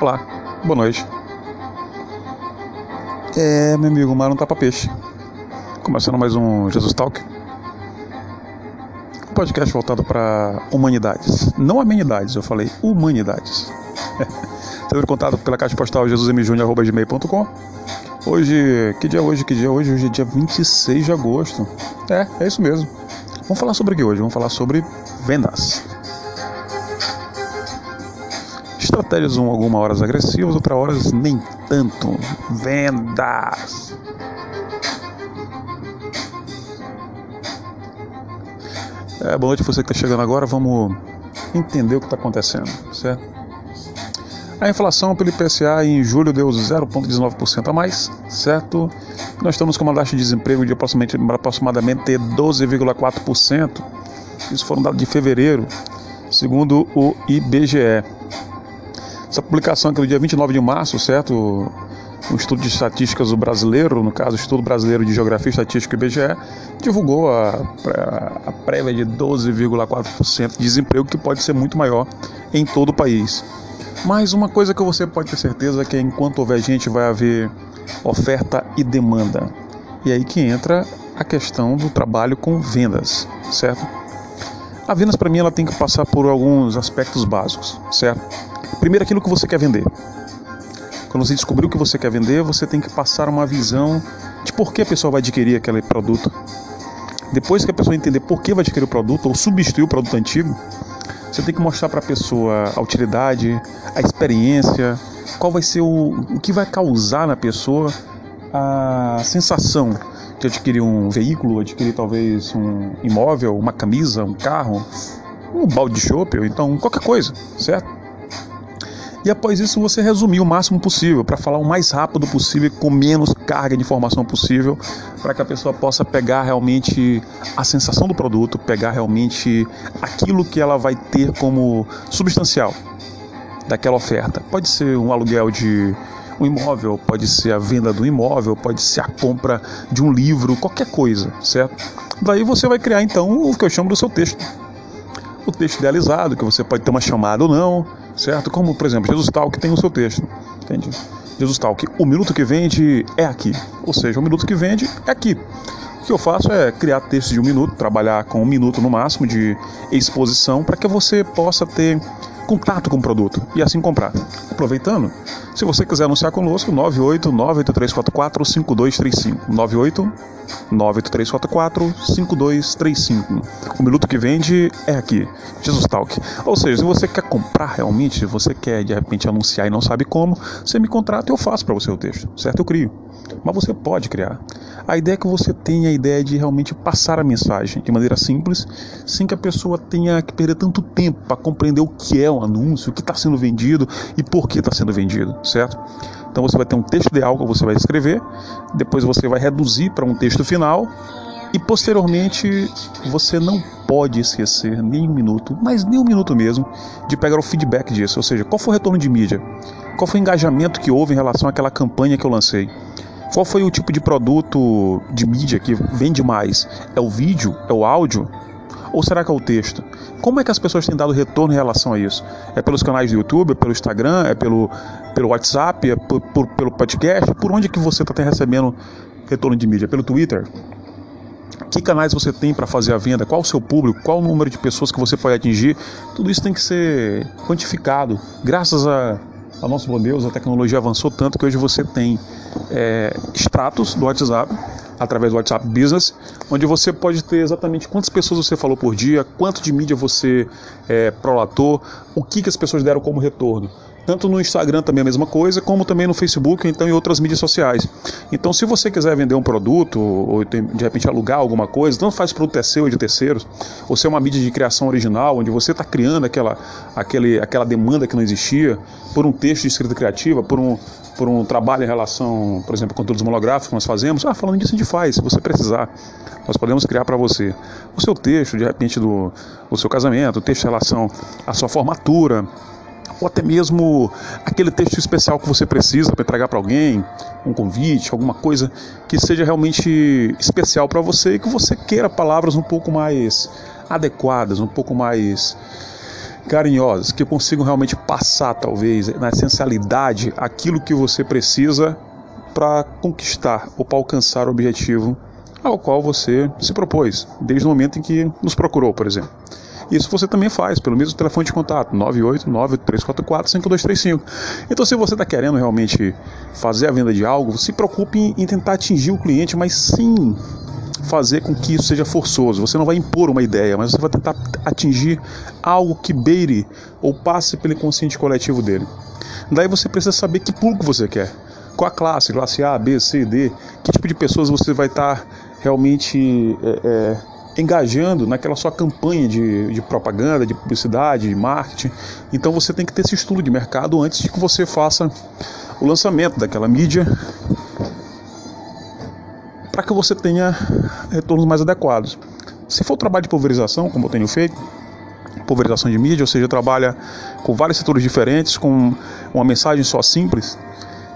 Olá, boa noite. É, meu amigo, mar não tá pra peixe. Começando mais um Jesus Talk. Um podcast voltado para humanidades. Não amenidades, eu falei humanidades. Sendo contado pela caixa postal jesusmjunior.gmail.com Hoje, que dia é hoje? Que dia é hoje? Hoje é dia 26 de agosto. É, é isso mesmo. Vamos falar sobre o que hoje? Vamos falar sobre vendas. Estratégias um, algumas horas agressivas, outras horas nem tanto. Vendas. É, boa noite você que está chegando agora. Vamos entender o que está acontecendo, certo? A inflação pelo IPCA em julho deu 0,19% a mais, certo? Nós estamos com uma taxa de desemprego de aproximadamente, aproximadamente 12,4%. Isso foram dados de fevereiro, segundo o IBGE. Essa publicação aqui do dia 29 de março, certo? O Instituto de Estatísticas Brasileiro, no caso o Instituto Brasileiro de Geografia Estatística IBGE, divulgou a, a prévia de 12,4% de desemprego, que pode ser muito maior em todo o país. Mas uma coisa que você pode ter certeza é que enquanto houver gente vai haver oferta e demanda. E aí que entra a questão do trabalho com vendas, certo? A vendas para mim ela tem que passar por alguns aspectos básicos, certo? Primeiro aquilo que você quer vender. Quando você descobrir o que você quer vender, você tem que passar uma visão de por que a pessoa vai adquirir aquele produto. Depois que a pessoa entender por que vai adquirir o produto ou substituir o produto antigo, você tem que mostrar para a pessoa a utilidade, a experiência, qual vai ser o, o que vai causar na pessoa a sensação de adquirir um veículo, adquirir talvez um imóvel, uma camisa, um carro, um balde de chope, ou então qualquer coisa, certo? E após isso você resumir o máximo possível, para falar o mais rápido possível, com menos carga de informação possível, para que a pessoa possa pegar realmente a sensação do produto, pegar realmente aquilo que ela vai ter como substancial daquela oferta. Pode ser um aluguel de um imóvel, pode ser a venda do imóvel, pode ser a compra de um livro, qualquer coisa, certo? Daí você vai criar então o que eu chamo do seu texto. O texto idealizado, que você pode ter uma chamada ou não, certo? Como, por exemplo, Jesus Talk tem o seu texto, entende? Jesus Talk, o minuto que vende é aqui, ou seja, o minuto que vende é aqui. O que eu faço é criar textos de um minuto, trabalhar com um minuto no máximo de exposição para que você possa ter contato com o produto e assim comprar. Aproveitando, se você quiser anunciar conosco, 98983445235. 98983445235. O minuto que vende é aqui, Jesus Talk. Ou seja, se você quer comprar realmente, você quer de repente anunciar e não sabe como, você me contrata e eu faço para você o texto, certo? Eu crio. Mas você pode criar. A ideia é que você tenha a ideia de realmente passar a mensagem de maneira simples, sem que a pessoa tenha que perder tanto tempo para compreender o que é um anúncio, o que está sendo vendido e por que está sendo vendido, certo? Então você vai ter um texto ideal que você vai escrever, depois você vai reduzir para um texto final e posteriormente você não pode esquecer nem um minuto, mas nem um minuto mesmo, de pegar o feedback disso, ou seja, qual foi o retorno de mídia, qual foi o engajamento que houve em relação àquela campanha que eu lancei. Qual foi o tipo de produto de mídia que vende mais? É o vídeo? É o áudio? Ou será que é o texto? Como é que as pessoas têm dado retorno em relação a isso? É pelos canais do YouTube, é pelo Instagram, é pelo, pelo WhatsApp, é por, por, pelo podcast? Por onde que você está recebendo retorno de mídia? Pelo Twitter? Que canais você tem para fazer a venda? Qual o seu público? Qual o número de pessoas que você pode atingir? Tudo isso tem que ser quantificado. Graças a a nosso bom Deus, a tecnologia avançou tanto que hoje você tem é, extratos do WhatsApp, através do WhatsApp Business, onde você pode ter exatamente quantas pessoas você falou por dia, quanto de mídia você é, prolatou, o que, que as pessoas deram como retorno. Tanto no Instagram também a mesma coisa, como também no Facebook, então em outras mídias sociais. Então, se você quiser vender um produto, ou de repente alugar alguma coisa, tanto faz produto é seu ou de terceiros, ou se é uma mídia de criação original, onde você está criando aquela, aquele, aquela demanda que não existia, por um texto de escrita criativa, por um, por um trabalho em relação, por exemplo, conteúdos monográficos que nós fazemos, ah, falando disso a gente faz, se você precisar, nós podemos criar para você. O seu texto, de repente, do, do seu casamento, o texto em relação à sua formatura, ou até mesmo aquele texto especial que você precisa para entregar para alguém, um convite, alguma coisa que seja realmente especial para você e que você queira palavras um pouco mais adequadas, um pouco mais carinhosas, que consigam realmente passar, talvez, na essencialidade, aquilo que você precisa para conquistar ou para alcançar o objetivo ao qual você se propôs, desde o momento em que nos procurou, por exemplo. Isso você também faz pelo mesmo telefone de contato, 989-344-5235. Então, se você está querendo realmente fazer a venda de algo, se preocupe em tentar atingir o cliente, mas sim fazer com que isso seja forçoso. Você não vai impor uma ideia, mas você vai tentar atingir algo que beire ou passe pelo consciente coletivo dele. Daí você precisa saber que público você quer. Qual a classe, classe A, B, C, D, que tipo de pessoas você vai estar realmente é, é, engajando naquela sua campanha de, de propaganda, de publicidade, de marketing. Então você tem que ter esse estudo de mercado antes de que você faça o lançamento daquela mídia para que você tenha retornos mais adequados. Se for trabalho de pulverização, como eu tenho feito, pulverização de mídia, ou seja, trabalha com vários setores diferentes, com uma mensagem só simples,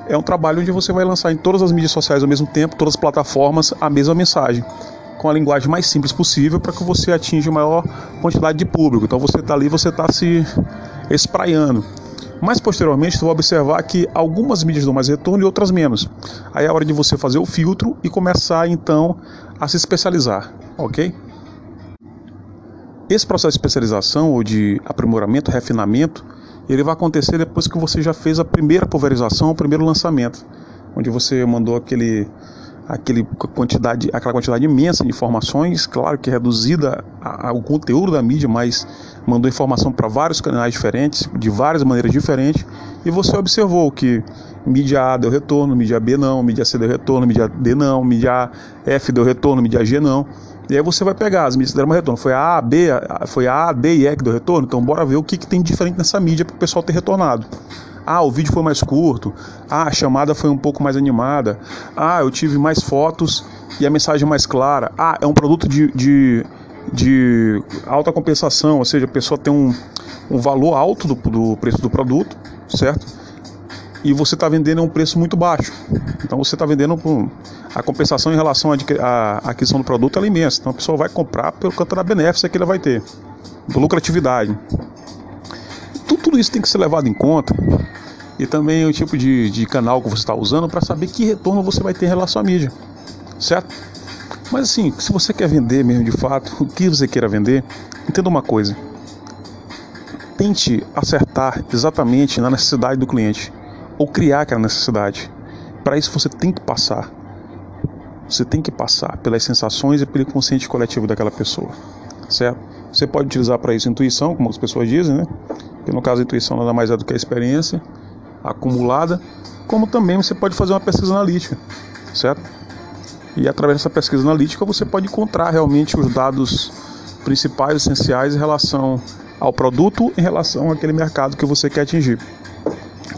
é um trabalho onde você vai lançar em todas as mídias sociais ao mesmo tempo, todas as plataformas, a mesma mensagem com a linguagem mais simples possível para que você atinja a maior quantidade de público. Então você está ali, você está se espraiando. Mais posteriormente, você vai observar que algumas mídias dão mais retorno e outras menos. Aí é a hora de você fazer o filtro e começar então a se especializar, ok? Esse processo de especialização ou de aprimoramento, refinamento, ele vai acontecer depois que você já fez a primeira pulverização, o primeiro lançamento, onde você mandou aquele aquele quantidade, aquela quantidade imensa de informações, claro que reduzida ao conteúdo da mídia, mas mandou informação para vários canais diferentes, de várias maneiras diferentes, e você observou que mídia A deu retorno, mídia B não, mídia C deu retorno, mídia D não, mídia F deu retorno, mídia G não. E aí você vai pegar as mídias deram retorno. Foi a A, B, foi a A, D e E que deu retorno. Então bora ver o que, que tem diferente nessa mídia para o pessoal ter retornado. Ah, o vídeo foi mais curto. Ah, a chamada foi um pouco mais animada. Ah, eu tive mais fotos e a mensagem mais clara. Ah, é um produto de, de, de alta compensação, ou seja, a pessoa tem um, um valor alto do, do preço do produto, certo? E você está vendendo a um preço muito baixo. Então você está vendendo com a compensação em relação à aquisição do produto é imensa. Então a pessoa vai comprar pelo canto da benéfica que ele vai ter, da lucratividade tudo isso tem que ser levado em conta e também o tipo de, de canal que você está usando para saber que retorno você vai ter em relação à mídia, certo? Mas assim, se você quer vender mesmo de fato, o que você queira vender, entenda uma coisa: tente acertar exatamente na necessidade do cliente ou criar aquela necessidade. Para isso você tem que passar, você tem que passar pelas sensações e pelo consciente coletivo daquela pessoa, certo? Você pode utilizar para isso intuição, como as pessoas dizem, né? Que no caso a intuição nada mais é do que a experiência acumulada, como também você pode fazer uma pesquisa analítica, certo? E através dessa pesquisa analítica você pode encontrar realmente os dados principais, essenciais em relação ao produto, em relação àquele mercado que você quer atingir.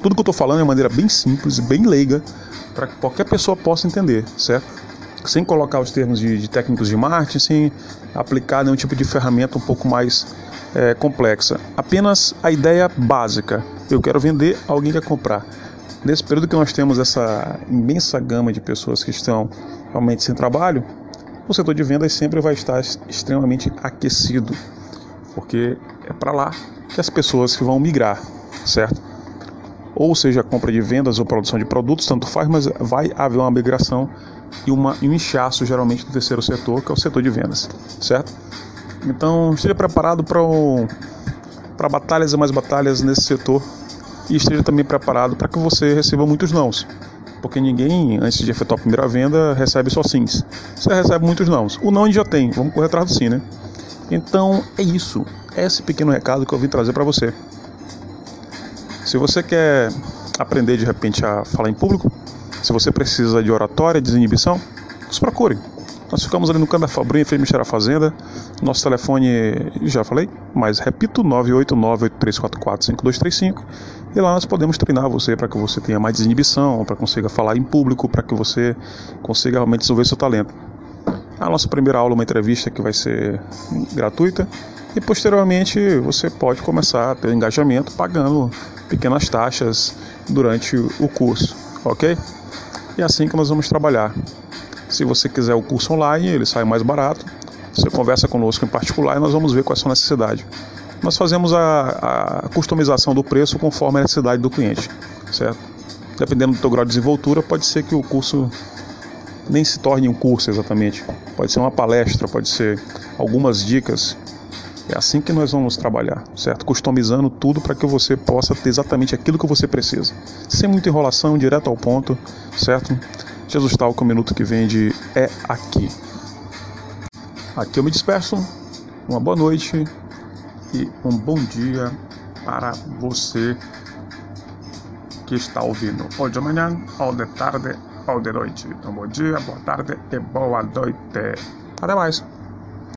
Tudo que eu estou falando é de maneira bem simples, bem leiga, para que qualquer pessoa possa entender, certo? Sem colocar os termos de, de técnicos de marketing, sem aplicar nenhum tipo de ferramenta um pouco mais é, complexa. Apenas a ideia básica. Eu quero vender, alguém quer comprar. Nesse período que nós temos essa imensa gama de pessoas que estão realmente sem trabalho, o setor de vendas sempre vai estar extremamente aquecido, porque é para lá que as pessoas que vão migrar, certo? Ou seja, compra de vendas ou produção de produtos, tanto faz, mas vai haver uma migração e, uma, um inchaço geralmente do terceiro setor, que é o setor de vendas, certo? Então esteja preparado para batalhas e mais batalhas nesse setor e esteja também preparado para que você receba muitos nãos. Porque ninguém, antes de efetuar a primeira venda, recebe só sims. Você recebe muitos nãos. O não a gente já tem, vamos correr atrás do sim, né? Então é isso. É esse pequeno recado que eu vim trazer para você. Se você quer aprender de repente a falar em público, se você precisa de oratória, desinibição, nos procure. Nós ficamos ali no da Fabrinha, frente Michel Fazenda. Nosso telefone, já falei, mas repito, 989-8344-5235. E lá nós podemos treinar você para que você tenha mais desinibição, para que consiga falar em público, para que você consiga realmente desenvolver seu talento. A nossa primeira aula uma entrevista que vai ser gratuita e posteriormente você pode começar ter engajamento pagando pequenas taxas durante o curso, ok? E é assim que nós vamos trabalhar. Se você quiser o curso online, ele sai mais barato. Você conversa conosco em particular e nós vamos ver qual é a sua necessidade. nós fazemos a, a customização do preço conforme a necessidade do cliente, certo? Dependendo do teu grau de desenvoltura, pode ser que o curso nem se torne um curso exatamente. Pode ser uma palestra, pode ser algumas dicas. É assim que nós vamos trabalhar, certo? Customizando tudo para que você possa ter exatamente aquilo que você precisa. Sem muita enrolação, direto ao ponto, certo? Jesus tal que o minuto que vende é aqui. Aqui eu me despeço. Uma boa noite e um bom dia para você que está ouvindo. Ou de manhã, ou de tarde, ou de noite. Então, bom dia, boa tarde e boa noite. Até mais.